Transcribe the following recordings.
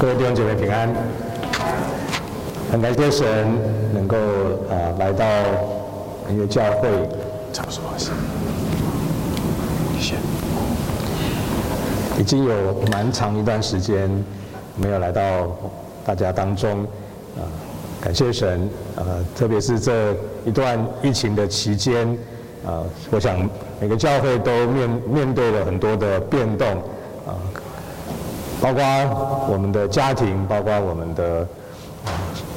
各位弟兄姐妹平安，很感谢神能够啊来到一个教会，讲说，谢谢。已经有蛮长一段时间没有来到大家当中啊，感谢神啊，特别是这一段疫情的期间啊，我想每个教会都面面对了很多的变动。包括我们的家庭，包括我们的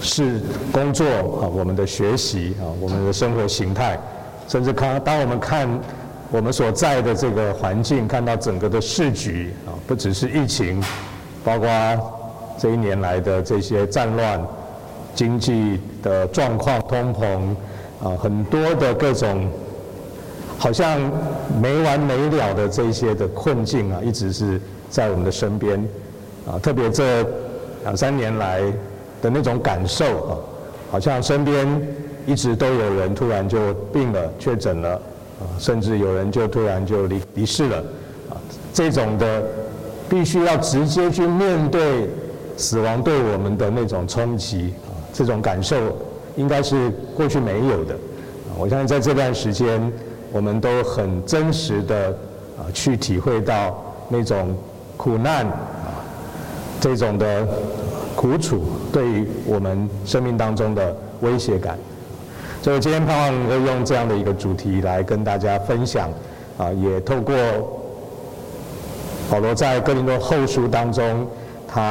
事工作啊，我们的学习啊，我们的生活形态，甚至看当我们看我们所在的这个环境，看到整个的市局啊，不只是疫情，包括这一年来的这些战乱、经济的状况、通膨啊，很多的各种好像没完没了的这些的困境啊，一直是。在我们的身边，啊，特别这两三年来的那种感受啊，好像身边一直都有人突然就病了、确诊了，啊，甚至有人就突然就离离世了，啊，这种的必须要直接去面对死亡对我们的那种冲击，啊，这种感受应该是过去没有的，啊，我相信在这段时间，我们都很真实的啊去体会到那种。苦难啊，这种的苦楚对于我们生命当中的威胁感，所以今天盼望能够用这样的一个主题来跟大家分享啊，也透过保罗在哥林多后书当中，他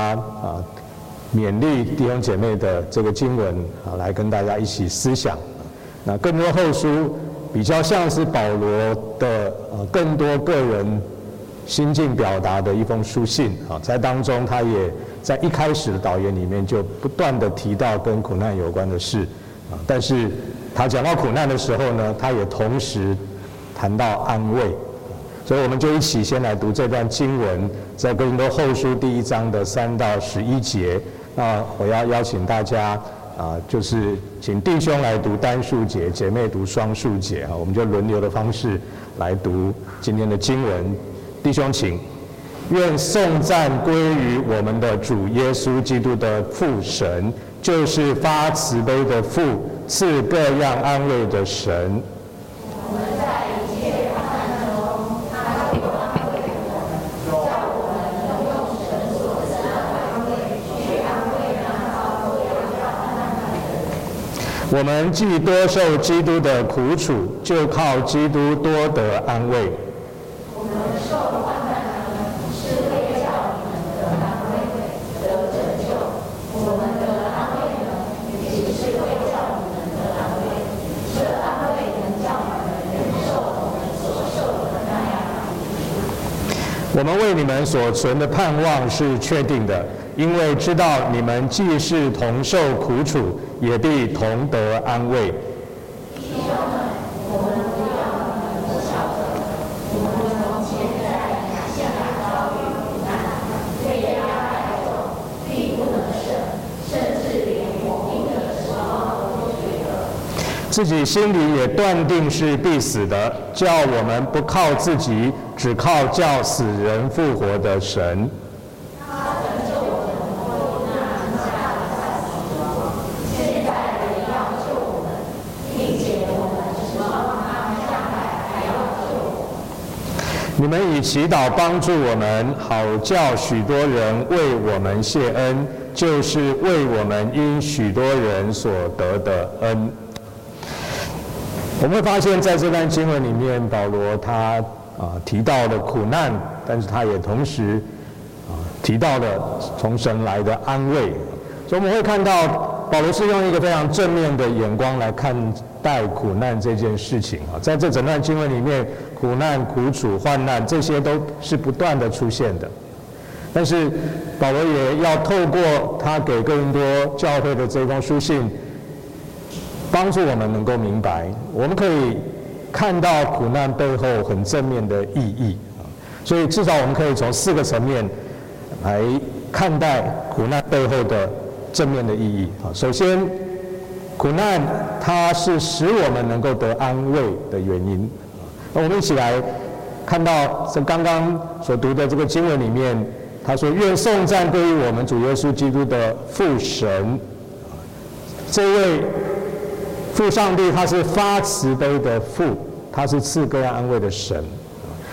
啊勉励弟兄姐妹的这个经文啊，来跟大家一起思想。那哥林多后书比较像是保罗的呃更多个人。心境表达的一封书信啊，在当中他也在一开始的导言里面就不断地提到跟苦难有关的事啊，但是他讲到苦难的时候呢，他也同时谈到安慰，所以我们就一起先来读这段经文，在哥林多后书第一章的三到十一节。那我要邀请大家啊，就是请弟兄来读单数节，姐妹读双数节啊，我们就轮流的方式来读今天的经文。弟兄，请愿颂赞归于我们的主耶稣基督的父神，就是发慈悲的父，赐各样安慰的神。我们在一切患难中，他必安慰我们，叫我们能用神所赐的安慰去安慰那遭各样患难的人。我们既多受基督的苦楚，就靠基督多得安慰。我们为你们所存的盼望是确定的，因为知道你们既是同受苦楚，也必同得安慰。弟兄们，我们不要你们不晓得，我们从前在亚细亚遭遇苦难，被压太重，力不能胜，甚至连我命的时候都觉得自己心里也断定是必死的，叫我们不靠自己。只靠叫死人复活的神。你们以祈祷帮助我们，好叫许多人为我们谢恩，就是为我们因许多人所得的恩。我们会发现，在这段经文里面，保罗他。啊，提到了苦难，但是他也同时啊提到了从神来的安慰，所以我们会看到保罗是用一个非常正面的眼光来看待苦难这件事情啊，在这整段经文里面，苦难、苦楚、患难这些都是不断的出现的，但是保罗也要透过他给更多教会的这封书信，帮助我们能够明白，我们可以。看到苦难背后很正面的意义啊，所以至少我们可以从四个层面来看待苦难背后的正面的意义啊。首先，苦难它是使我们能够得安慰的原因。那我们一起来看到这刚刚所读的这个经文里面，他说：“愿颂赞归于我们主耶稣基督的父神，这位父上帝，他是发慈悲的父，他是赐各样安慰的神。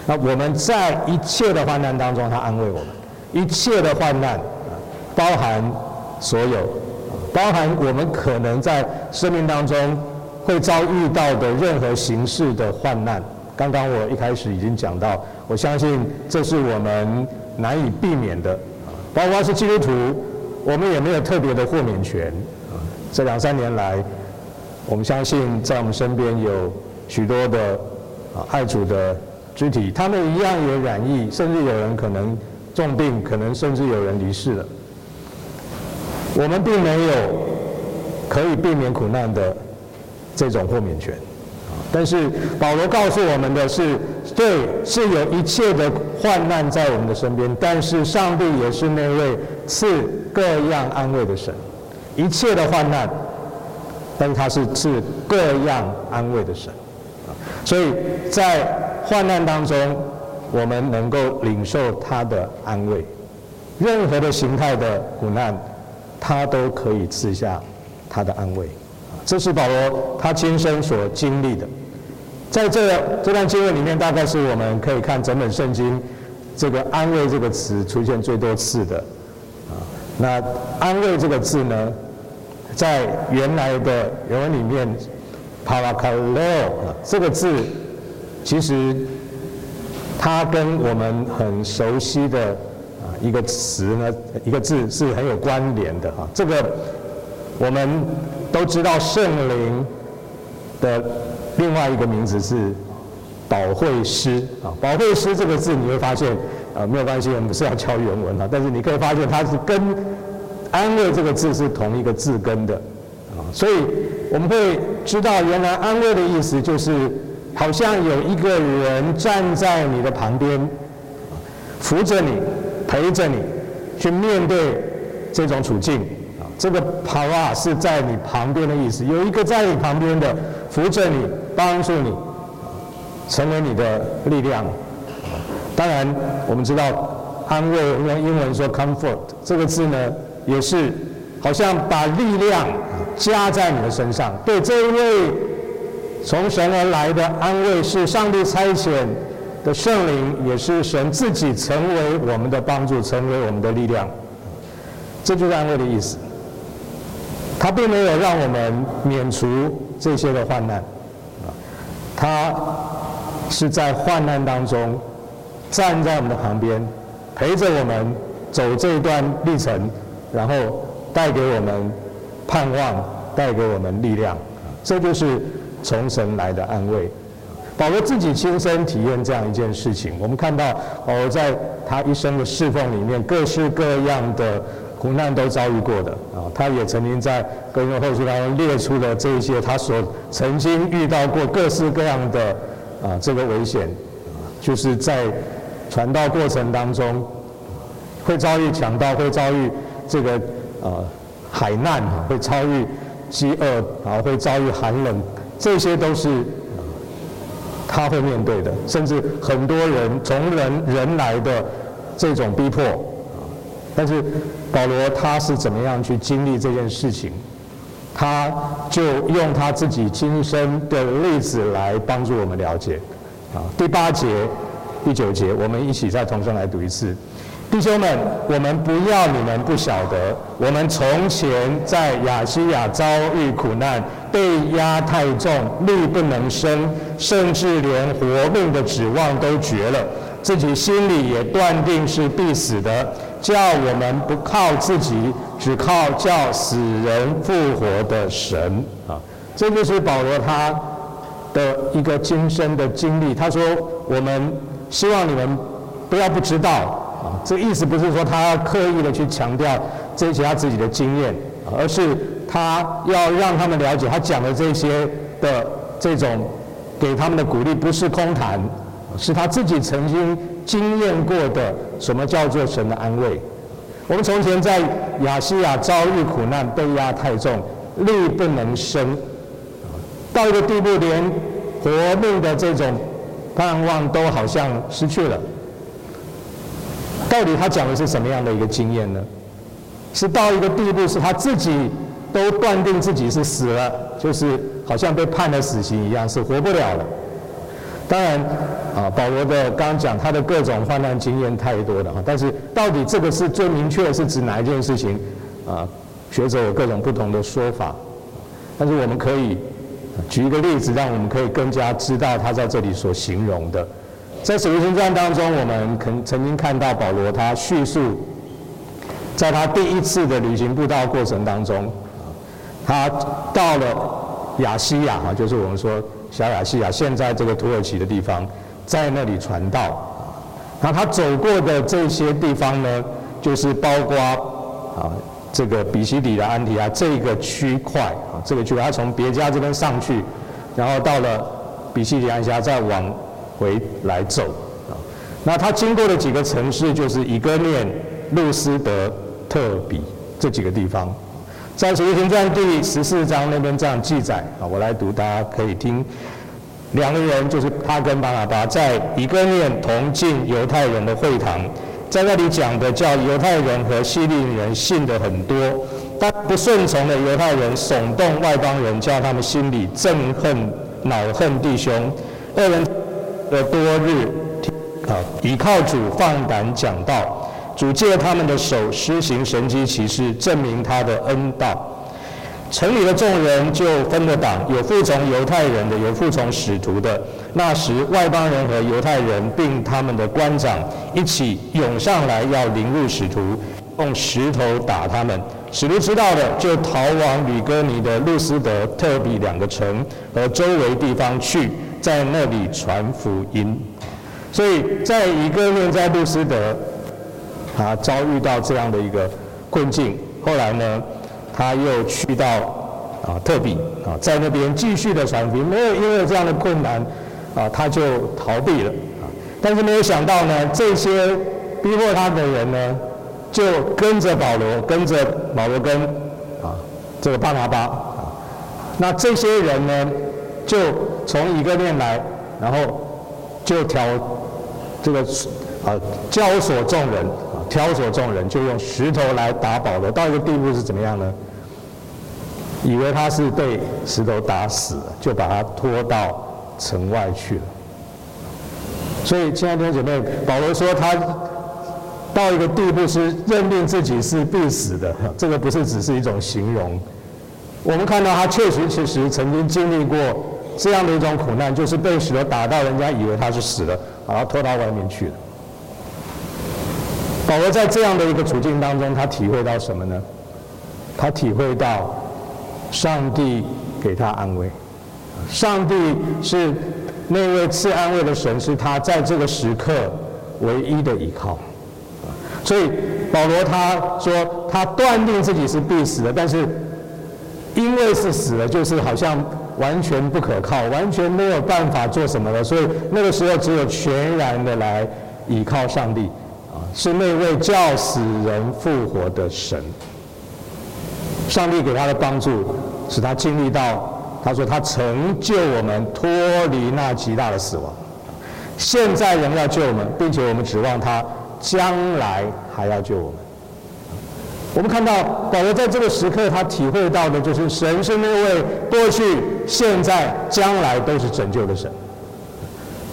那我们在一切的患难当中，他安慰我们。一切的患难，包含所有，包含我们可能在生命当中会遭遇到的任何形式的患难。刚刚我一开始已经讲到，我相信这是我们。”难以避免的，包括是基督徒，我们也没有特别的豁免权。这两三年来，我们相信在我们身边有许多的啊爱主的肢体，他们一样也染疫，甚至有人可能重病，可能甚至有人离世了。我们并没有可以避免苦难的这种豁免权。但是保罗告诉我们的是，对，是有一切的患难在我们的身边，但是上帝也是那位赐各样安慰的神。一切的患难，但他是赐各样安慰的神。所以在患难当中，我们能够领受他的安慰。任何的形态的苦难，他都可以赐下他的安慰。这是保罗他亲身所经历的，在这这段经文里面，大概是我们可以看整本圣经这个“安慰”这个词出现最多次的啊。那“安慰”这个字呢，在原来的原文里面 “parakaleo” 这个字，其实它跟我们很熟悉的啊一个词呢，一个字是很有关联的哈。这个我们。都知道圣灵的另外一个名字是保惠师啊，保惠师这个字你会发现啊，没有关系，我们不是要教原文啊，但是你可以发现它是跟安慰这个字是同一个字根的啊，所以我们会知道原来安慰的意思就是好像有一个人站在你的旁边，扶着你，陪着你去面对这种处境。这个 para 是在你旁边的意思，有一个在你旁边的扶着你、帮助你，成为你的力量。当然，我们知道安慰用英文说 comfort 这个字呢，也是好像把力量加在你的身上。对，这一位从神而来的安慰是上帝差遣的圣灵，也是神自己成为我们的帮助，成为我们的力量。这就是安慰的意思。他并没有让我们免除这些的患难，他是在患难当中站在我们的旁边，陪着我们走这一段历程，然后带给我们盼望，带给我们力量，这就是从神来的安慰。保罗自己亲身体验这样一件事情，我们看到哦，在他一生的侍奉里面，各式各样的。苦难都遭遇过的啊，他也曾经在哥林多后书当中列出了这一些他所曾经遇到过各式各样的啊这个危险，就是在传道过程当中会遭遇强盗，会遭遇这个啊海难，会遭遇饥饿，啊会遭遇寒冷，这些都是他会面对的，甚至很多人从人人来的这种逼迫。但是保罗他是怎么样去经历这件事情？他就用他自己亲身的例子来帮助我们了解。啊，第八节、第九节，我们一起再重新来读一次。弟兄们，我们不要你们不晓得，我们从前在亚西亚遭遇苦难，被压太重，力不能生，甚至连活命的指望都绝了，自己心里也断定是必死的。叫我们不靠自己，只靠叫死人复活的神啊！这就是保罗他的一个亲身的经历。他说：“我们希望你们不要不知道这意思不是说他刻意的去强调这些他自己的经验，而是他要让他们了解，他讲的这些的这种给他们的鼓励不是空谈，是他自己曾经。”经验过的什么叫做神的安慰？我们从前在亚西亚遭遇苦难，被压太重，力不能生，到一个地步，连活命的这种盼望都好像失去了。到底他讲的是什么样的一个经验呢？是到一个地步，是他自己都断定自己是死了，就是好像被判了死刑一样，是活不了了。当然，啊，保罗的刚刚讲他的各种患难经验太多了哈，但是到底这个是最明确的是指哪一件事情？啊，学者有各种不同的说法，但是我们可以举一个例子，让我们可以更加知道他在这里所形容的。在《使徒行传》当中，我们曾曾经看到保罗他叙述，在他第一次的旅行布道过程当中，他到了亚西亚哈，就是我们说小亚细亚，现在这个土耳其的地方，在那里传道。那他走过的这些地方呢，就是包括啊这个比西底的安提阿这个区块啊，这个区块，他从别家这边上去，然后到了比西底安提阿再往。回来走啊，那他经过的几个城市就是以哥念、路斯德、特比这几个地方，在《使徒行传》第十四章那边这样记载啊，我来读，大家可以听。两个人就是他跟巴拿巴在以哥念同进犹太人的会堂，在那里讲的叫犹太人和希利人信的很多，但不顺从的犹太人耸动外邦人，叫他们心里憎恨、恼恨弟兄，二人。的多日，啊，倚靠主放胆讲道，主借他们的手施行神迹奇事，证明他的恩道。城里的众人就分了党，有服从犹太人的，有服从使徒的。那时外邦人和犹太人并他们的官长一起涌上来，要凌辱使徒，用石头打他们。使徒知道了，就逃往吕哥尼的路斯德、特比两个城和周围地方去。在那里传福音，所以在以哥念，在路斯德，啊遭遇到这样的一个困境。后来呢，他又去到啊特比啊，在那边继续的传福音。没有因为这样的困难啊，他就逃避了啊。但是没有想到呢，这些逼迫他的人呢，就跟着保罗，跟着保罗跟啊这个巴拿巴啊。那这些人呢，就从一个念来，然后就挑这个啊教唆众人啊挑唆众人，就用石头来打保罗。到一个地步是怎么样呢？以为他是被石头打死了，就把他拖到城外去了。所以，亲爱的弟兄姐妹，保罗说他到一个地步是认定自己是必死的，这个不是只是一种形容。我们看到他确实确实曾经经历过。这样的一种苦难，就是被石头打到，人家以为他是死了，然后拖到外面去了。保罗在这样的一个处境当中，他体会到什么呢？他体会到上帝给他安慰，上帝是那位赐安慰的神，是他在这个时刻唯一的依靠。所以保罗他说，他断定自己是必死的，但是因为是死了，就是好像。完全不可靠，完全没有办法做什么了，所以那个时候只有全然的来倚靠上帝，啊，是那位叫死人复活的神。上帝给他的帮助，使他经历到，他说他成就我们脱离那极大的死亡，现在仍要救我们，并且我们指望他将来还要救我们。我们看到保罗在这个时刻，他体会到的就是神是那位过去、现在、将来都是拯救的神。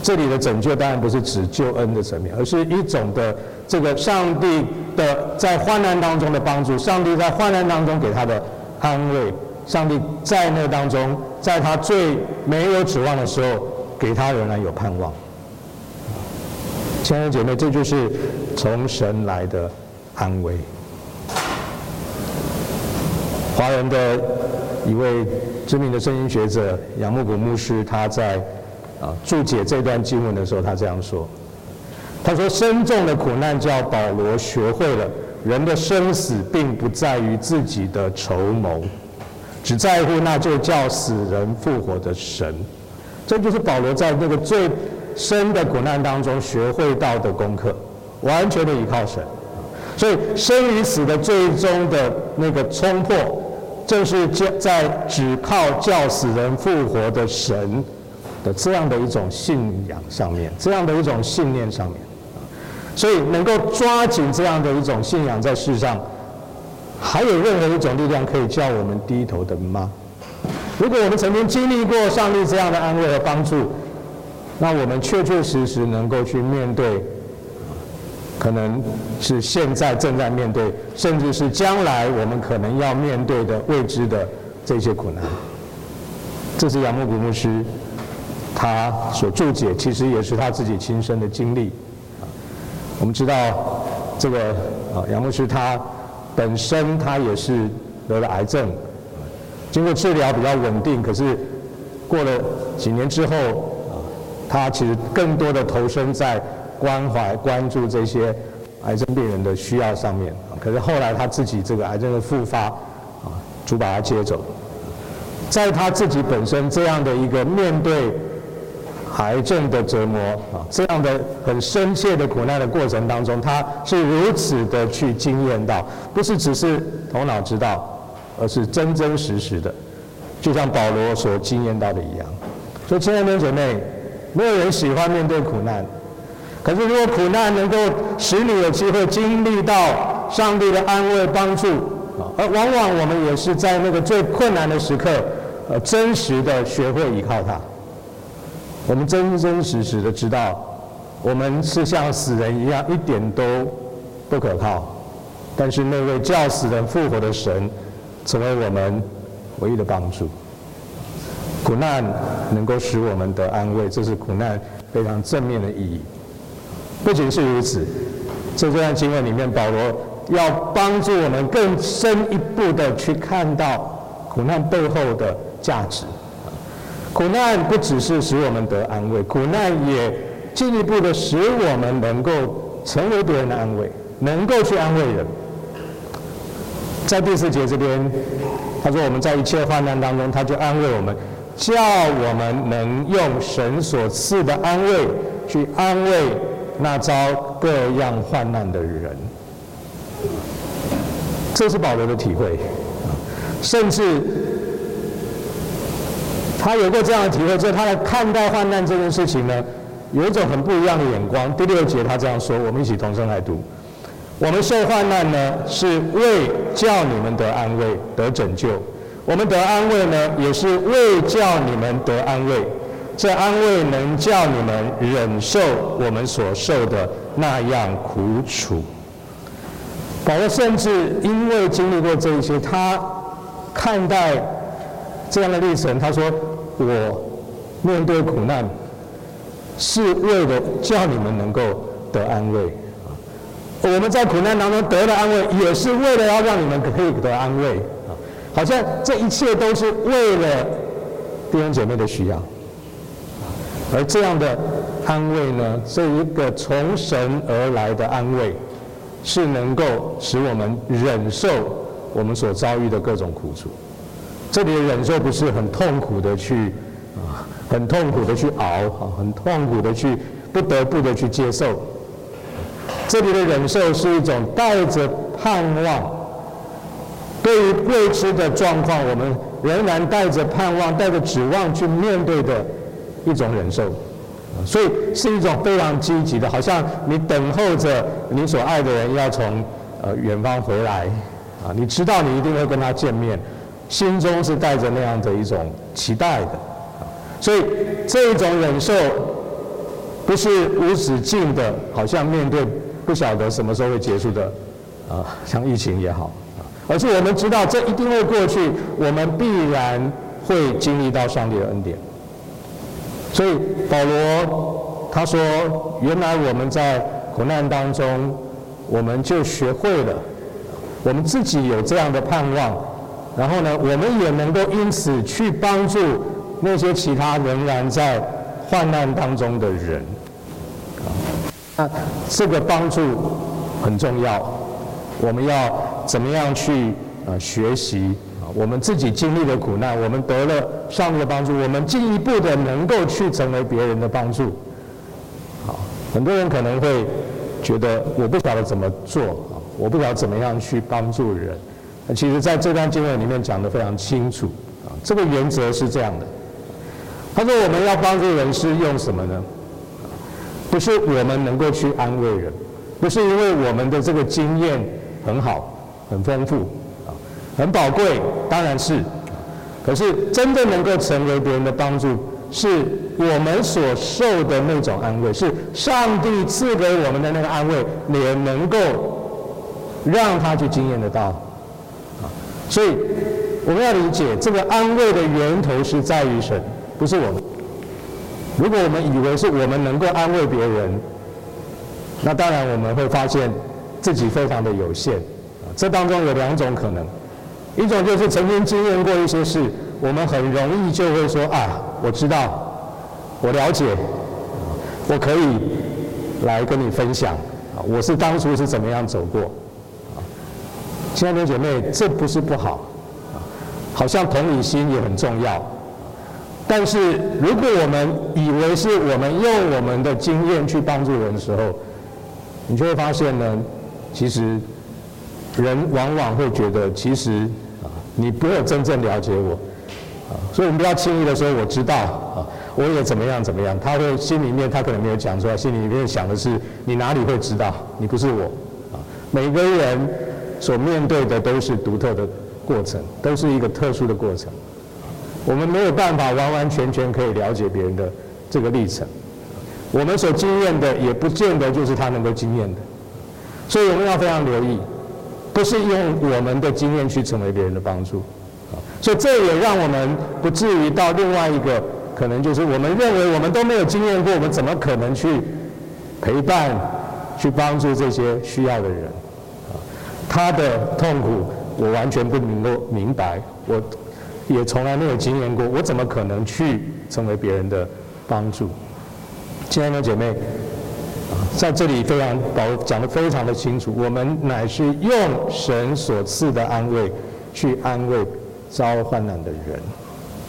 这里的拯救当然不是指救恩的层面，而是一种的这个上帝的在患难当中的帮助，上帝在患难当中给他的安慰，上帝在那当中，在他最没有指望的时候，给他仍然有盼望。亲爱的姐妹，这就是从神来的安慰。华人的一位知名的圣经学者杨牧谷牧师，他在啊注解这段经文的时候，他这样说：“他说，深重的苦难叫保罗学会了，人的生死并不在于自己的筹谋，只在乎那就叫死人复活的神。这就是保罗在那个最深的苦难当中学会到的功课，完全的依靠神。所以生与死的最终的那个冲破。”正是在只靠叫死人复活的神的这样的一种信仰上面，这样的一种信念上面，所以能够抓紧这样的一种信仰，在世上，还有任何一种力量可以叫我们低头的吗？如果我们曾经经历过上帝这样的安慰和帮助，那我们确确实实能够去面对，可能是现在正在面对，甚至是将来我们可能要面对的未知的这些苦难。这是杨牧谷牧师他所注解，其实也是他自己亲身的经历。我们知道这个啊，杨牧师他本身他也是得了癌症，经过治疗比较稳定，可是过了几年之后，他其实更多的投身在关怀、关注这些癌症病人的需要上面。可是后来他自己这个癌症的复发啊，主把他接走。在他自己本身这样的一个面对癌症的折磨啊，这样的很深切的苦难的过程当中，他是如此的去经验到，不是只是头脑知道，而是真真实实的，就像保罗所经验到的一样。所以，亲爱的姐妹，没有人喜欢面对苦难，可是如果苦难能够使你有机会经历到上帝的安慰帮助。而往往我们也是在那个最困难的时刻，呃，真实的学会依靠他。我们真真实实的知道，我们是像死人一样，一点都不可靠。但是那位叫死人复活的神，成为我们唯一的帮助。苦难能够使我们得安慰，这是苦难非常正面的意义。不仅是如此，在这段经文里面，保罗。要帮助我们更深一步的去看到苦难背后的价值。苦难不只是使我们得安慰，苦难也进一步的使我们能够成为别人的安慰，能够去安慰人。在第四节这边，他说我们在一切患难当中，他就安慰我们，叫我们能用神所赐的安慰去安慰那遭各样患难的人。这是保罗的体会，甚至他有过这样的体会，就是他来看待患难这件事情呢，有一种很不一样的眼光。第六节他这样说，我们一起同声来读：我们受患难呢，是为叫你们得安慰、得拯救；我们得安慰呢，也是为叫你们得安慰。这安慰能叫你们忍受我们所受的那样苦楚。保罗甚至因为经历过这一些，他看待这样的历程，他说：“我面对苦难，是为了叫你们能够得安慰。我们在苦难当中得了安慰，也是为了要让你们可以得安慰。好像这一切都是为了弟兄姐妹的需要。而这样的安慰呢，这一个从神而来的安慰。”是能够使我们忍受我们所遭遇的各种苦楚。这里的忍受不是很痛苦的去啊，很痛苦的去熬啊，很痛苦的去不得不的去接受。这里的忍受是一种带着盼望，对于未知的状况，我们仍然带着盼望、带着指望去面对的一种忍受。所以是一种非常积极的，好像你等候着你所爱的人要从呃远方回来，啊，你知道你一定会跟他见面，心中是带着那样的一种期待的，所以这一种忍受不是无止境的，好像面对不晓得什么时候会结束的，啊，像疫情也好，而是我们知道这一定会过去，我们必然会经历到上帝的恩典。所以保罗他说：“原来我们在苦难当中，我们就学会了，我们自己有这样的盼望，然后呢，我们也能够因此去帮助那些其他仍然在患难当中的人。那这个帮助很重要，我们要怎么样去啊学习？”我们自己经历了苦难，我们得了上帝的帮助，我们进一步的能够去成为别人的帮助。好，很多人可能会觉得我不晓得怎么做啊，我不晓得怎么样去帮助人。那其实在这段经文里面讲得非常清楚啊，这个原则是这样的。他说我们要帮助人是用什么呢？不是我们能够去安慰人，不是因为我们的这个经验很好、很丰富、很宝贵，当然是。可是真正能够成为别人的帮助，是我们所受的那种安慰，是上帝赐给我们的那个安慰，也能够让他去经验得到。所以我们要理解，这个安慰的源头是在于神，不是我们。如果我们以为是我们能够安慰别人，那当然我们会发现自己非常的有限。这当中有两种可能。一种就是曾经经验过一些事，我们很容易就会说啊，我知道，我了解，我可以来跟你分享，我是当初是怎么样走过，亲爱的姐妹，这不是不好，好像同理心也很重要，但是如果我们以为是我们用我们的经验去帮助人的时候，你就会发现呢，其实人往往会觉得其实。你不会真正了解我，啊，所以我们不要轻易的说我知道，啊，我也怎么样怎么样。他会心里面他可能没有讲出来，心里面想的是你哪里会知道？你不是我，啊，每个人所面对的都是独特的过程，都是一个特殊的过程。我们没有办法完完全全可以了解别人的这个历程，我们所经验的也不见得就是他能够经验的，所以我们要非常留意。不是用我们的经验去成为别人的帮助，啊，所以这也让我们不至于到另外一个可能，就是我们认为我们都没有经验过，我们怎么可能去陪伴、去帮助这些需要的人？啊，他的痛苦我完全不能够明白，我也从来没有经验过，我怎么可能去成为别人的帮助？亲爱的姐妹。在这里非常保讲得非常的清楚，我们乃是用神所赐的安慰去安慰遭患难的人，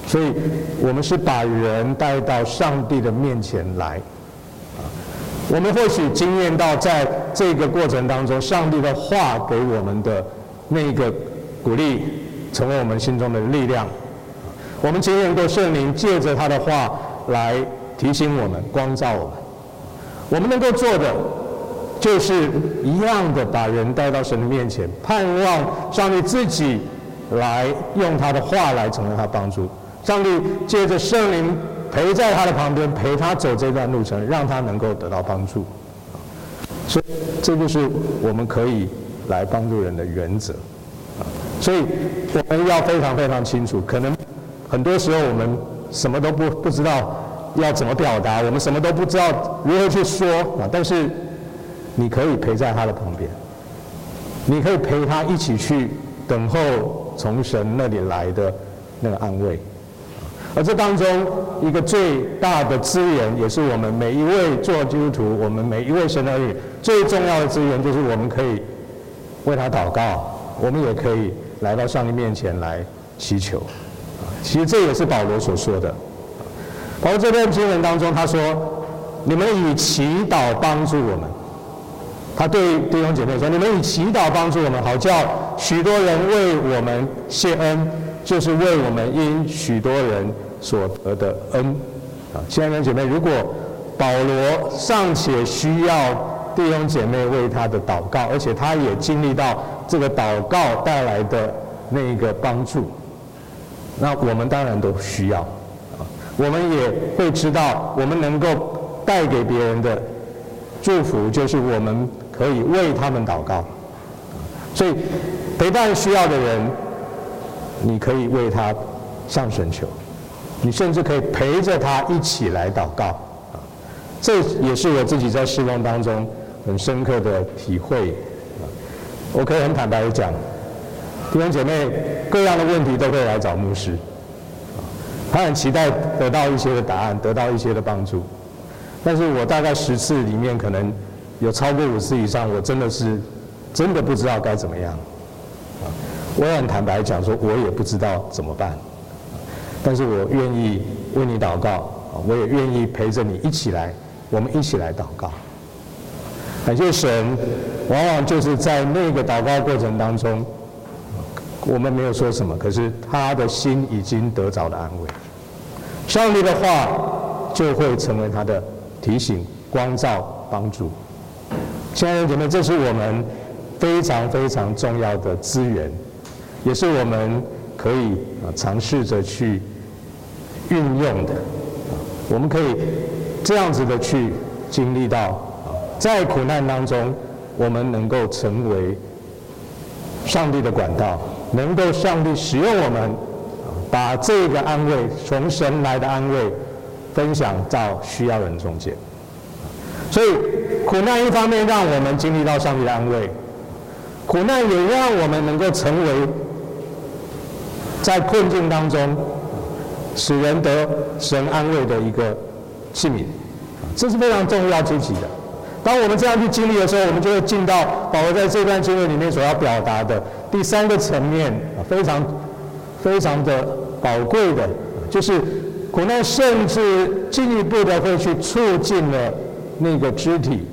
所以我们是把人带到上帝的面前来。我们或许经验到在这个过程当中，上帝的话给我们的那个鼓励，成为我们心中的力量。我们经验过圣灵借着他的话来提醒我们、光照我们。我们能够做的，就是一样的把人带到神的面前，盼望上帝自己来用他的话来成为他帮助。上帝借着圣灵陪在他的旁边，陪他走这段路程，让他能够得到帮助。所以，这就是我们可以来帮助人的原则。所以，我们要非常非常清楚，可能很多时候我们什么都不不知道。要怎么表达？我们什么都不知道如何去说啊！但是你可以陪在他的旁边，你可以陪他一起去等候从神那里来的那个安慰。而这当中一个最大的资源，也是我们每一位做基督徒，我们每一位神儿女最重要的资源，就是我们可以为他祷告，我们也可以来到上帝面前来祈求。其实这也是保罗所说的。而这篇经文当中，他说：“你们以祈祷帮助我们。”他对弟兄姐妹说：“你们以祈祷帮助我们，好叫许多人为我们谢恩，就是为我们因许多人所得的恩。”啊，亲爱的姐妹，如果保罗尚且需要弟兄姐妹为他的祷告，而且他也经历到这个祷告带来的那一个帮助，那我们当然都需要。我们也会知道，我们能够带给别人的祝福，就是我们可以为他们祷告。所以，陪伴需要的人，你可以为他上神求，你甚至可以陪着他一起来祷告。这也是我自己在侍奉当中很深刻的体会。我可以很坦白的讲，弟兄姐妹各样的问题都可以来找牧师。他很期待得到一些的答案，得到一些的帮助，但是我大概十次里面，可能有超过五次以上，我真的是真的不知道该怎么样。我很坦白讲说，我也不知道怎么办，但是我愿意为你祷告，我也愿意陪着你一起来，我们一起来祷告。感谢神，往往就是在那个祷告过程当中，我们没有说什么，可是他的心已经得着了安慰。上帝的话就会成为他的提醒、光照、帮助。亲爱的姐妹，这是我们非常非常重要的资源，也是我们可以啊尝试着去运用的。我们可以这样子的去经历到，在苦难当中，我们能够成为上帝的管道，能够上帝使用我们，把这个安慰从神来的安慰分享到需要人中间。所以，苦难一方面让我们经历到上帝的安慰，苦难也让我们能够成为在困境当中使人得神安慰的一个器皿，这是非常重要积极的。当我们这样去经历的时候，我们就会进到保罗在这段经文里面所要表达的第三个层面，非常非常的宝贵的，就是苦难甚至进一步的会去促进了。那个肢体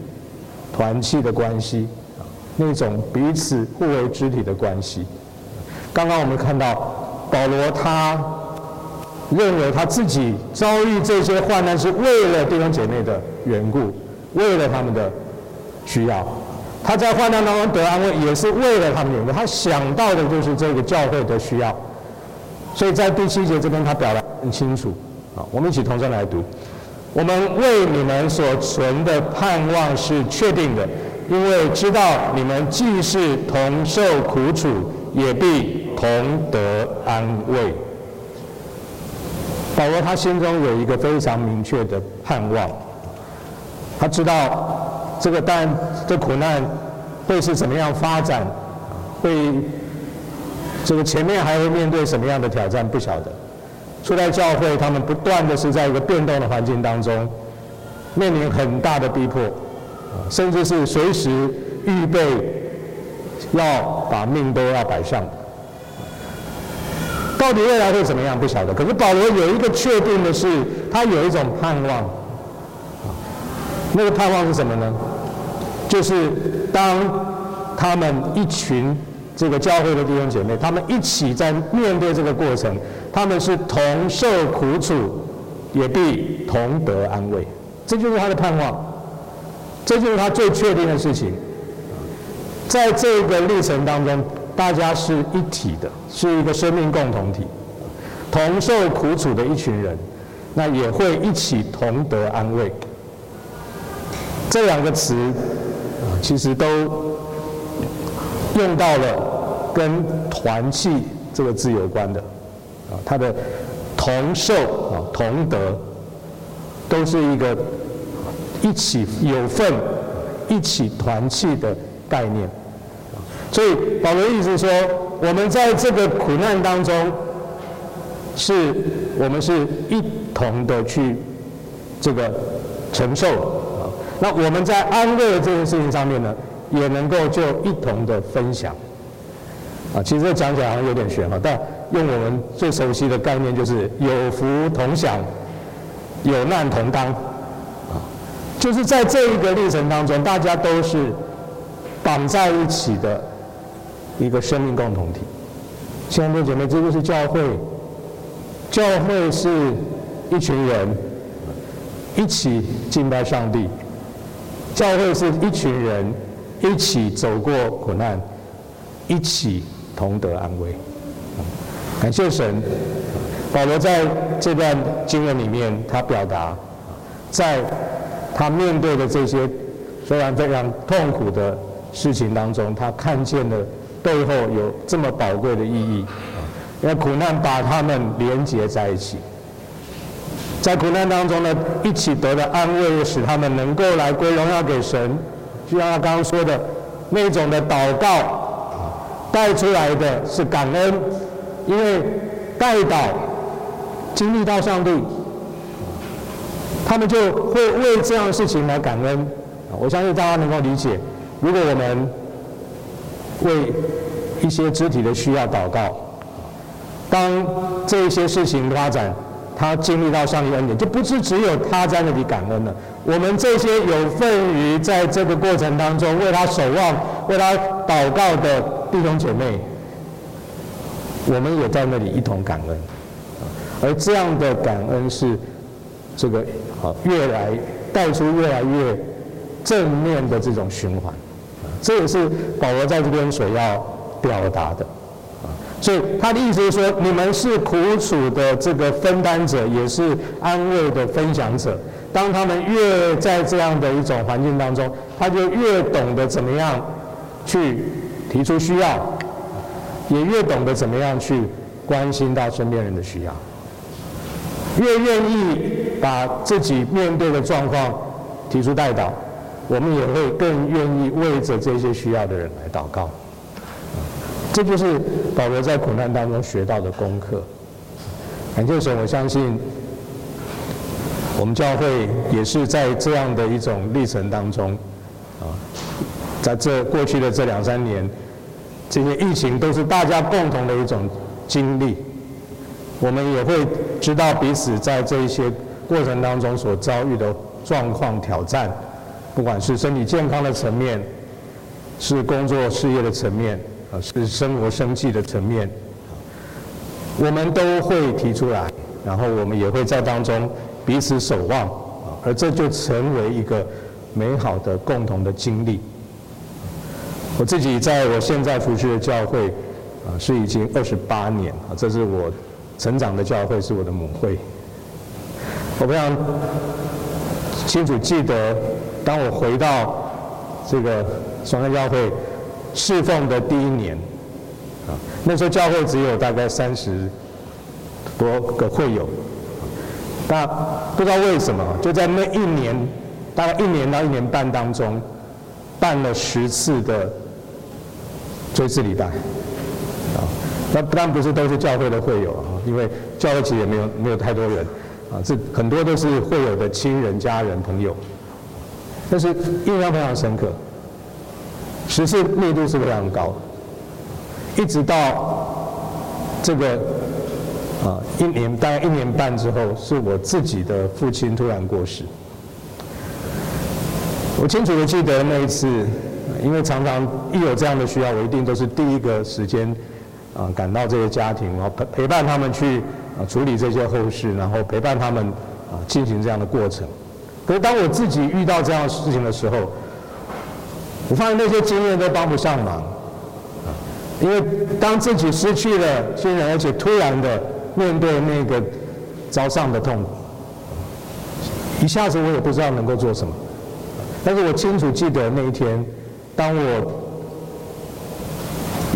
团契的关系，那种彼此互为肢体的关系。刚刚我们看到保罗，他认为他自己遭遇这些患难是为了弟兄姐妹的缘故，为了他们的需要。他在患难当中得安慰，也是为了他们的缘故。他想到的就是这个教会的需要。所以在第七节这边，他表达很清楚。好，我们一起同声来读。我们为你们所存的盼望是确定的，因为知道你们既是同受苦楚，也必同得安慰。保罗他心中有一个非常明确的盼望，他知道这个蛋这苦难会是怎么样发展，会这个前面还会面对什么样的挑战，不晓得。初代教会，他们不断的是在一个变动的环境当中，面临很大的逼迫，甚至是随时预备要把命都要摆上。到底未来会怎么样？不晓得。可是保罗有一个确定的是，他有一种盼望。那个盼望是什么呢？就是当他们一群这个教会的弟兄姐妹，他们一起在面对这个过程。他们是同受苦楚，也必同得安慰，这就是他的盼望，这就是他最确定的事情。在这个历程当中，大家是一体的，是一个生命共同体，同受苦楚的一群人，那也会一起同得安慰。这两个词啊，其实都用到了跟团契这个字有关的。啊，他的同受啊，同德，都是一个一起有份、一起团契的概念。所以保罗意思说，我们在这个苦难当中，是我们是一同的去这个承受。那我们在安慰的这件事情上面呢，也能够就一同的分享。啊，其实这讲起来好像有点玄哈，但。用我们最熟悉的概念，就是有福同享，有难同当，啊，就是在这一个历程当中，大家都是绑在一起的一个生命共同体。亲爱的姐妹，这就是教会，教会是一群人一起敬拜上帝，教会是一群人一起走过苦难，一起同得安慰。感谢神，保罗在这段经文里面，他表达，在他面对的这些非常非常痛苦的事情当中，他看见了背后有这么宝贵的意义。因为苦难把他们连结在一起，在苦难当中呢，一起得的安慰，使他们能够来归荣耀给神。就像他刚刚说的，那种的祷告带出来的是感恩。因为代祷经历到上帝，他们就会为这样的事情来感恩。我相信大家能够理解，如果我们为一些肢体的需要祷告，当这些事情发展，他经历到上帝恩典，就不是只有他在那里感恩了。我们这些有份于在这个过程当中为他守望、为他祷告的弟兄姐妹。我们也在那里一同感恩，而这样的感恩是这个啊，越来带出越来越正面的这种循环，这也是保罗在这边所要表达的。所以他的意思是说，你们是苦楚的这个分担者，也是安慰的分享者。当他们越在这样的一种环境当中，他就越懂得怎么样去提出需要，也越懂得怎么样去关心到身边人的需要，越愿意把自己面对的状况提出代祷，我们也会更愿意为着这些需要的人来祷告。这就是保罗在苦难当中学到的功课。感谢神，我相信我们教会也是在这样的一种历程当中，啊，在这过去的这两三年，这些疫情都是大家共同的一种经历。我们也会知道彼此在这一些过程当中所遭遇的状况挑战，不管是身体健康的层面，是工作事业的层面。啊，是生活生计的层面，我们都会提出来，然后我们也会在当中彼此守望，啊，而这就成为一个美好的共同的经历。我自己在我现在服侍的教会，啊，是已经二十八年，啊，这是我成长的教会，是我的母会。我非常清楚记得，当我回到这个双山教会。侍奉的第一年，啊，那时候教会只有大概三十多个会友，那不知道为什么，就在那一年，大概一年到一年半当中，办了十次的追思礼拜，啊，那当然不是都是教会的会友啊，因为教会其实也没有没有太多人，啊，这很多都是会友的亲人、家人、朋友，但是印象非常深刻。十次密度是非常高，一直到这个啊一年大概一年半之后，是我自己的父亲突然过世。我清楚的记得那一次，因为常常一有这样的需要，我一定都是第一个时间啊赶到这些家庭，然后陪陪伴他们去啊处理这些后事，然后陪伴他们啊进行这样的过程。可是当我自己遇到这样的事情的时候，我发现那些经验都帮不上忙，因为当自己失去了亲人，而且突然的面对那个遭丧的痛苦，一下子我也不知道能够做什么。但是我清楚记得那一天，当我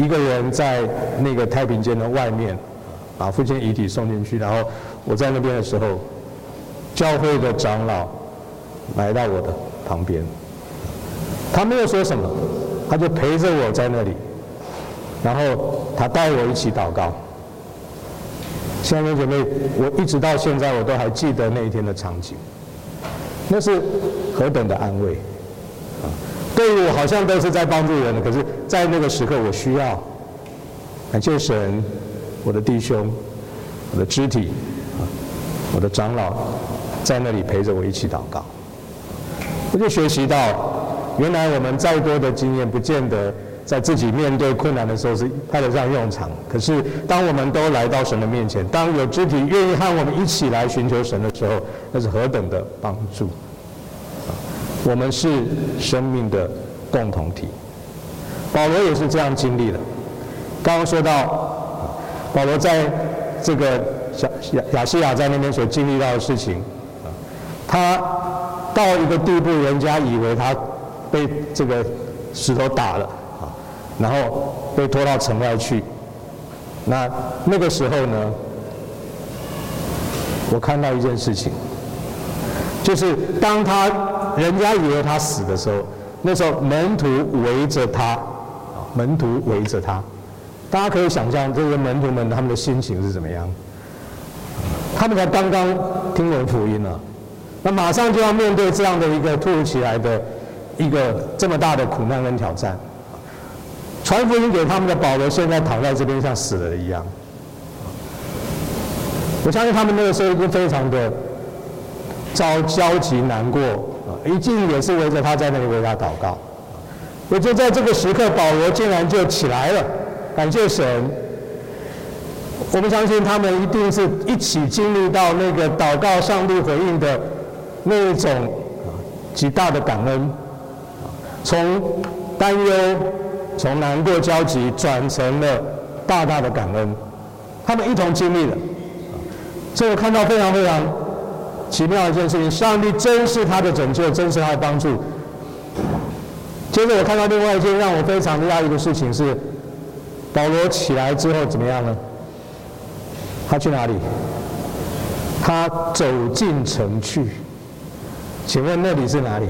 一个人在那个太平间的外面，把父亲遗体送进去，然后我在那边的时候，教会的长老来到我的旁边。他没有说什么，他就陪着我在那里，然后他带我一起祷告。兄弟姐妹，我一直到现在我都还记得那一天的场景，那是何等的安慰啊！对我好像都是在帮助人的，可是，在那个时刻我需要感谢神，我的弟兄，我的肢体，我的长老在那里陪着我一起祷告，我就学习到。原来我们再多的经验，不见得在自己面对困难的时候是派得上用场。可是，当我们都来到神的面前，当有肢体愿意和我们一起来寻求神的时候，那是何等的帮助！我们是生命的共同体。保罗也是这样经历的。刚刚说到，保罗在这个亚亚亚细亚在那边所经历到的事情，他到一个地步，人家以为他。被这个石头打了啊，然后被拖到城外去。那那个时候呢，我看到一件事情，就是当他人家以为他死的时候，那时候门徒围着他，门徒围着他，大家可以想象这个门徒们他们的心情是怎么样？他们才刚刚听完福音啊，那马上就要面对这样的一个突如其来的。一个这么大的苦难跟挑战，传福音给他们的保罗现在躺在这边像死了一样。我相信他们那个时候已经非常的着焦急难过，一定也是围着他在那里为他祷告。也就在这个时刻，保罗竟然就起来了，感谢神。我们相信他们一定是一起经历到那个祷告上帝回应的那一种极大的感恩。从担忧、从难过、焦急转成了大大的感恩，他们一同经历了。这我看到非常非常奇妙的一件事情，上帝真是他的拯救，真是他的帮助。接着我看到另外一件让我非常讶异的事情是，保罗起来之后怎么样呢？他去哪里？他走进城去。请问那里是哪里？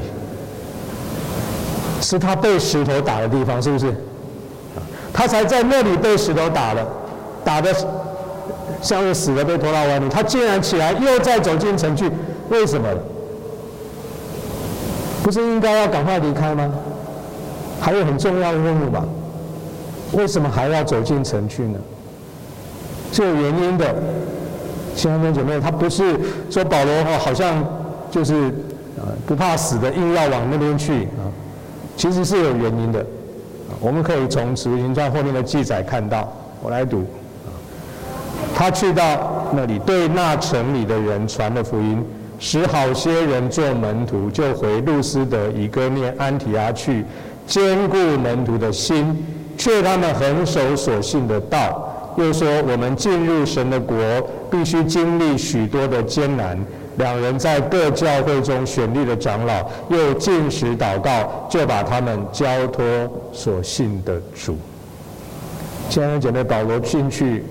是他被石头打的地方，是不是？他才在那里被石头打了，打的像是死的被拖到外面。他竟然起来又再走进城去，为什么？不是应该要赶快离开吗？还有很重要的任务吧？为什么还要走进城去呢？是有原因的。亲爱的姐妹，他不是说保罗哈好像就是啊不怕死的硬要往那边去啊，其实是有原因的。我们可以从《使徒行传》后面的记载看到，我来读。他去到那里，对那城里的人传了福音，使好些人做门徒，就回路斯德、以哥念、安提阿去，坚固门徒的心，劝他们恒守所信的道。又说，我们进入神的国，必须经历许多的艰难。两人在各教会中选立的长老，又进食祷告，就把他们交托所信的主。亲爱的姐妹，保罗进去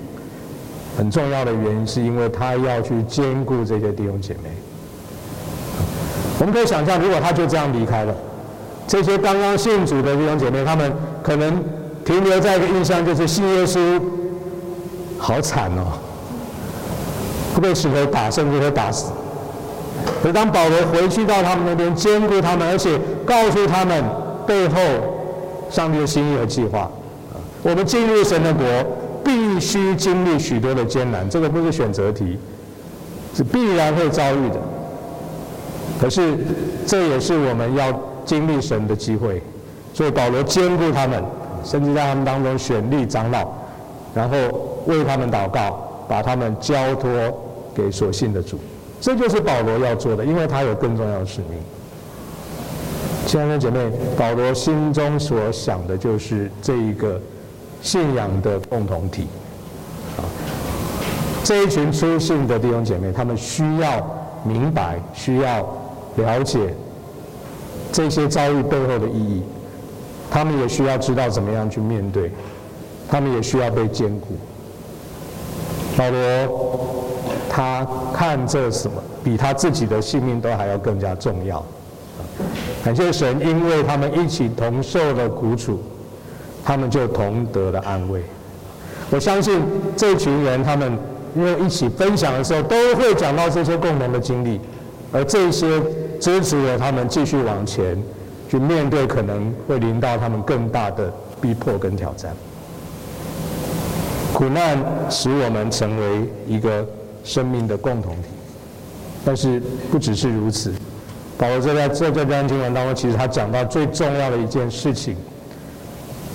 很重要的原因，是因为他要去兼顾这些弟兄姐妹。我们可以想象，如果他就这样离开了，这些刚刚信主的弟兄姐妹，他们可能停留在一个印象，就是信耶稣。好惨哦！会被石头打，甚至会打死。可当保罗回去到他们那边，兼顾他们，而且告诉他们背后上帝的心意和计划。我们进入神的国，必须经历许多的艰难，这个不是选择题，是必然会遭遇的。可是这也是我们要经历神的机会。所以保罗兼顾他们，甚至在他们当中选立长老，然后。为他们祷告，把他们交托给所信的主，这就是保罗要做的，因为他有更重要的使命。亲爱的姐妹，保罗心中所想的就是这一个信仰的共同体。啊，这一群初信的弟兄姐妹，他们需要明白，需要了解这些遭遇背后的意义，他们也需要知道怎么样去面对，他们也需要被坚固。保罗，他看这什么，比他自己的性命都还要更加重要。感谢神，因为他们一起同受了苦楚，他们就同得了安慰。我相信这群人，他们因为一起分享的时候，都会讲到这些共同的经历，而这些支持了他们继续往前，去面对可能会临到他们更大的逼迫跟挑战。苦难使我们成为一个生命的共同体，但是不只是如此。保罗在这这段经文当中，其实他讲到最重要的一件事情，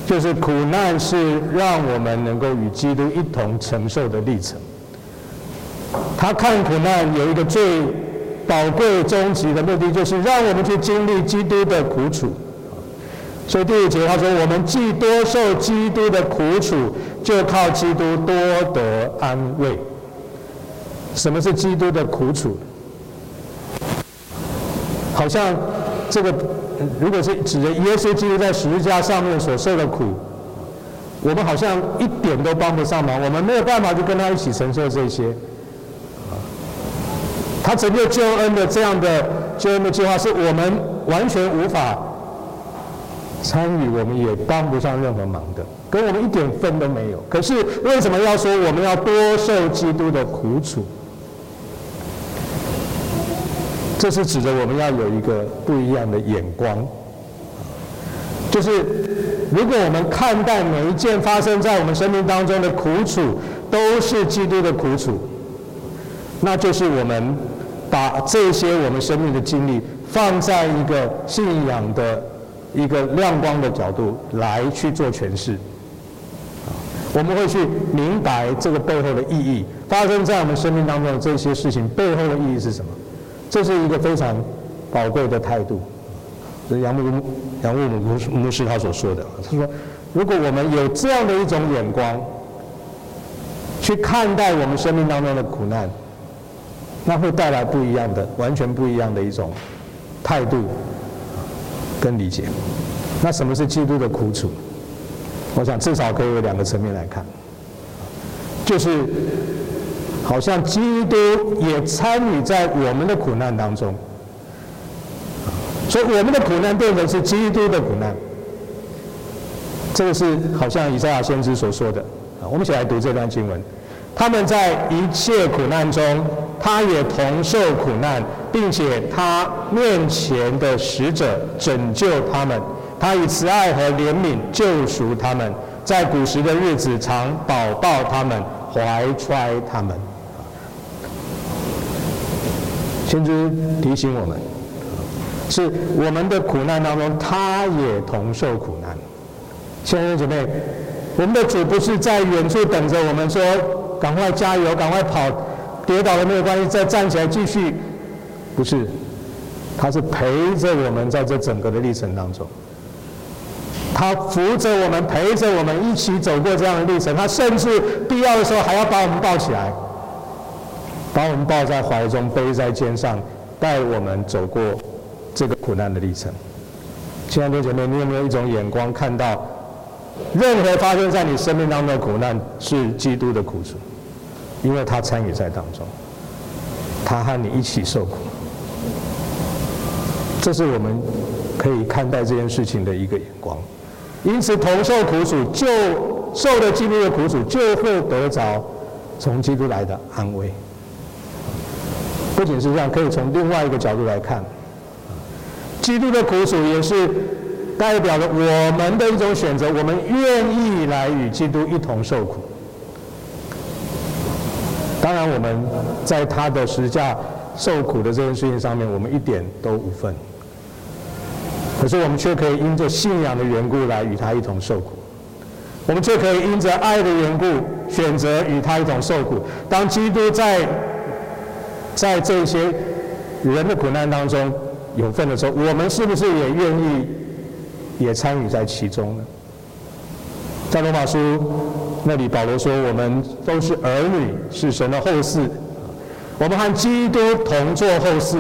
就是苦难是让我们能够与基督一同承受的历程。他看苦难有一个最宝贵终极的目的，就是让我们去经历基督的苦楚。所以第五节他说：“我们既多受基督的苦楚，就靠基督多得安慰。”什么是基督的苦楚？好像这个，如果是指着耶稣基督在十字架上面所受的苦，我们好像一点都帮不上忙，我们没有办法去跟他一起承受这些。他拯救救恩的这样的救恩的计划，是我们完全无法。参与我们也帮不上任何忙的，跟我们一点分都没有。可是为什么要说我们要多受基督的苦楚？这是指着我们要有一个不一样的眼光，就是如果我们看待每一件发生在我们生命当中的苦楚都是基督的苦楚，那就是我们把这些我们生命的经历放在一个信仰的。一个亮光的角度来去做诠释，我们会去明白这个背后的意义，发生在我们生命当中的这些事情背后的意义是什么？这是一个非常宝贵的态度。这杨牧杨牧牧牧师他所说的。他说，如果我们有这样的一种眼光，去看待我们生命当中的苦难，那会带来不一样的、完全不一样的一种态度跟理解。那什么是基督的苦楚？我想至少可以有两个层面来看，就是好像基督也参与在我们的苦难当中，所以我们的苦难变成是基督的苦难。这个是好像以赛亚先知所说的。我们一起来读这段经文。他们在一切苦难中，他也同受苦难，并且他面前的使者拯救他们。他以慈爱和怜悯救赎他们，在古时的日子常保抱他们，怀揣他们。先知提醒我们，是我们的苦难当中，他也同受苦难。亲爱的姐妹，我们的主不是在远处等着我们说，赶快加油，赶快跑，跌倒了没有关系，再站起来继续。不是，他是陪着我们在这整个的历程当中。他扶着我们，陪着我们一起走过这样的历程。他甚至必要的时候还要把我们抱起来，把我们抱在怀中，背在肩上，带我们走过这个苦难的历程。亲爱的姐妹，你有没有一种眼光，看到任何发生在你生命当中的苦难是基督的苦楚？因为他参与在当中，他和你一起受苦。这是我们可以看待这件事情的一个眼光。因此，同受苦楚，就受了基督的苦楚，就会得着从基督来的安慰。不仅是这样，可以从另外一个角度来看，基督的苦楚也是代表了我们的一种选择，我们愿意来与基督一同受苦。当然，我们在他的十架受苦的这件事情上面，我们一点都无份。可是我们却可以因着信仰的缘故来与他一同受苦，我们却可以因着爱的缘故选择与他一同受苦。当基督在在这些人的苦难当中有份的时候，我们是不是也愿意也参与在其中呢？在罗马书那里，保罗说：“我们都是儿女，是神的后嗣，我们和基督同作后嗣。”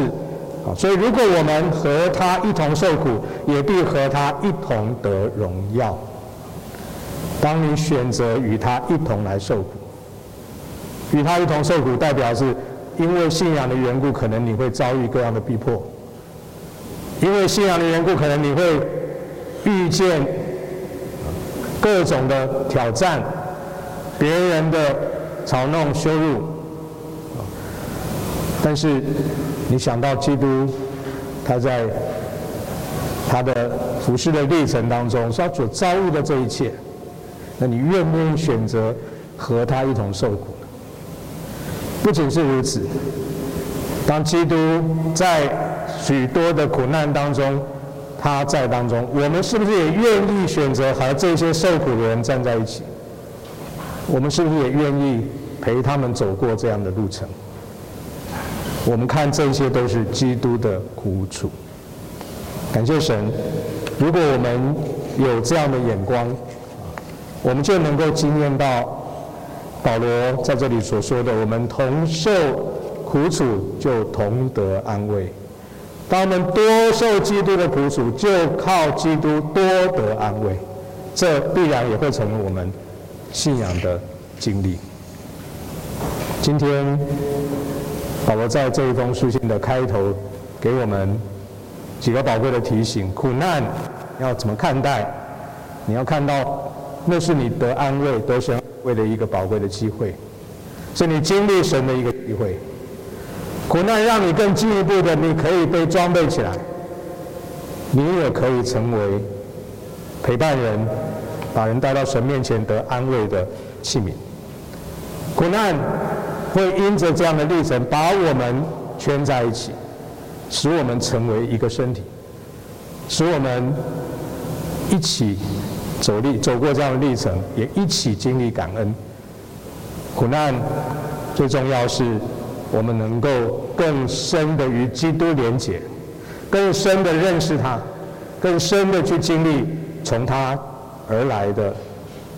所以，如果我们和他一同受苦，也必和他一同得荣耀。当你选择与他一同来受苦，与他一同受苦，代表是因为信仰的缘故，可能你会遭遇各样的逼迫；因为信仰的缘故，可能你会遇见各种的挑战、别人的嘲弄、羞辱。但是，你想到基督，他在他的服侍的历程当中，他所遭遇的这一切，那你愿不愿意选择和他一同受苦？不仅是如此，当基督在许多的苦难当中，他在当中，我们是不是也愿意选择和这些受苦的人站在一起？我们是不是也愿意陪他们走过这样的路程？我们看这些都是基督的苦楚，感谢神。如果我们有这样的眼光，我们就能够经验到保罗在这里所说的：我们同受苦楚，就同得安慰。当我们多受基督的苦楚，就靠基督多得安慰。这必然也会成为我们信仰的经历。今天。保罗在这一封书信的开头，给我们几个宝贵的提醒：苦难要怎么看待？你要看到，那是你得安慰、得神为了一个宝贵的机会，是你经历神的一个机会。苦难让你更进一步的，你可以被装备起来，你也可以成为陪伴人、把人带到神面前得安慰的器皿。苦难。会因着这样的历程，把我们圈在一起，使我们成为一个身体，使我们一起走历走过这样的历程，也一起经历感恩。苦难最重要是，我们能够更深的与基督连结，更深的认识他，更深的去经历从他而来的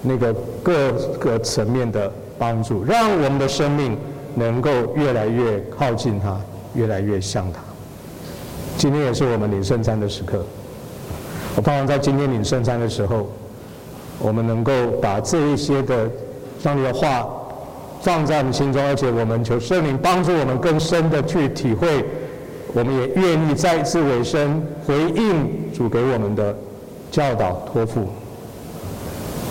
那个各个层面的帮助，让我们的生命能够越来越靠近他，越来越像他。今天也是我们领圣餐的时刻，我盼望在今天领圣餐的时候，我们能够把这一些的上帝的话放在我们心中，而且我们求圣灵帮助我们更深的去体会。我们也愿意再一次委身回应主给我们的教导托付。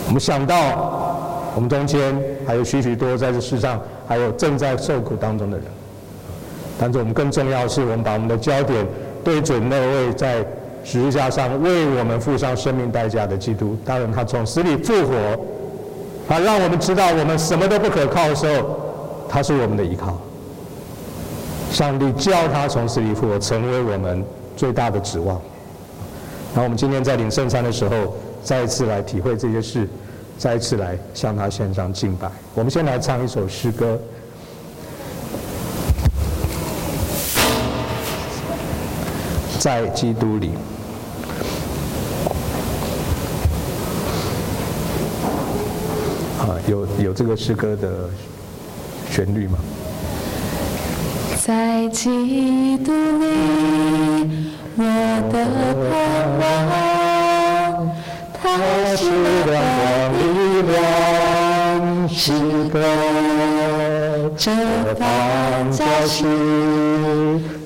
我们想到我们中间还有许许多在这世上还有正在受苦当中的人，但是我们更重要的是，我们把我们的焦点对准那位在十字架上为我们付上生命代价的基督。当然，他从死里复活，他让我们知道我们什么都不可靠的时候，他是我们的依靠。上帝叫他从死里复活，成为我们最大的指望。然后我们今天在领圣餐的时候，再一次来体会这些事，再一次来向他献上敬拜。我们先来唱一首诗歌，在基督里。啊，有有这个诗歌的旋律吗？在基督里，我的盼望，他是光的力量，是个遮挡加持，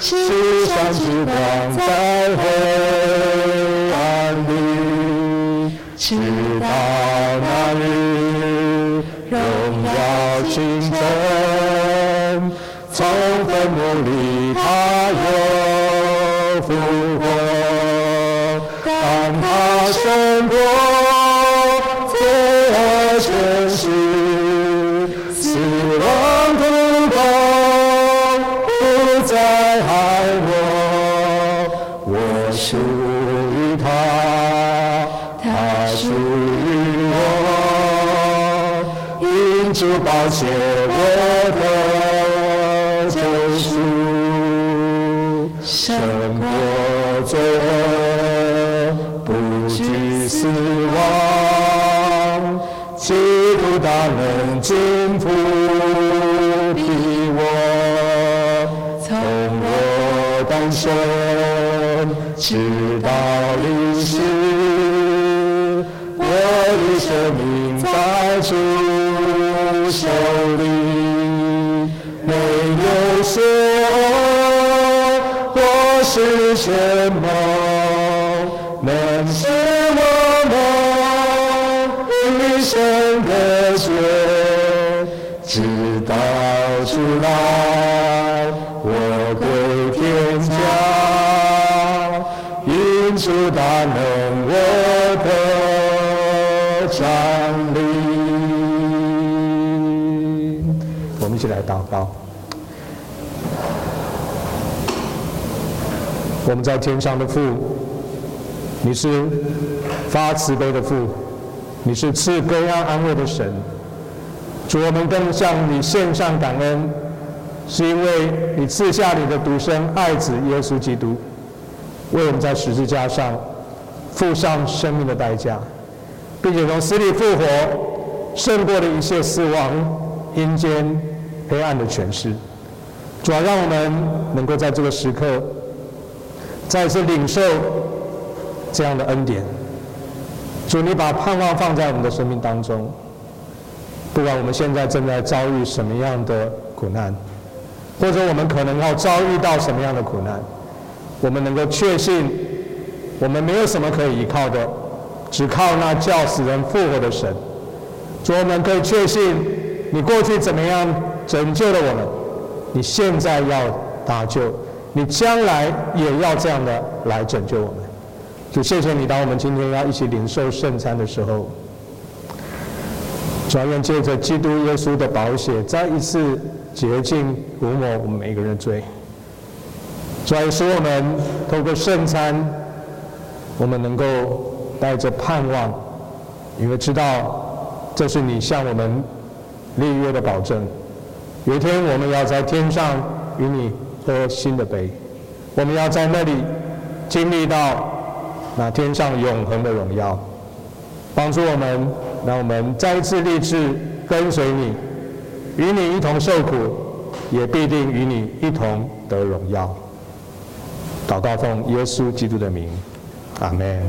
就像翅膀在黑暗里，直到那里荣耀清晨，从灰蒙。一起来祷告。在天上的父，你是发慈悲的父，你是赐各样安慰的神。主，我们更向你献上感恩，是因为你赐下你的独生爱子耶稣基督，为我们在十字架上付上生命的代价，并且从死里复活，胜过了一切死亡、阴间、黑暗的权势。主要让我们能够在这个时刻，再次领受这样的恩典。主，你把盼望放在我们的生命当中。不管我们现在正在遭遇什么样的苦难，或者我们可能要遭遇到什么样的苦难，我们能够确信，我们没有什么可以依靠的，只靠那叫死人复活的神。主，我们可以确信，你过去怎么样拯救了我们，你现在要搭救，你将来也要这样的来拯救我们。就，谢谢你，当我们今天要一起领受圣餐的时候。主要愿借着基督耶稣的宝血，再一次洁净涂抹我们每个人的罪。主要使我们透过圣餐，我们能够带着盼望，因为知道这是你向我们立约的保证。有一天我们要在天上与你喝新的杯，我们要在那里经历到那天上永恒的荣耀，帮助我们。让我们再一次立志跟随你，与你一同受苦，也必定与你一同得荣耀。祷告奉耶稣基督的名，阿门。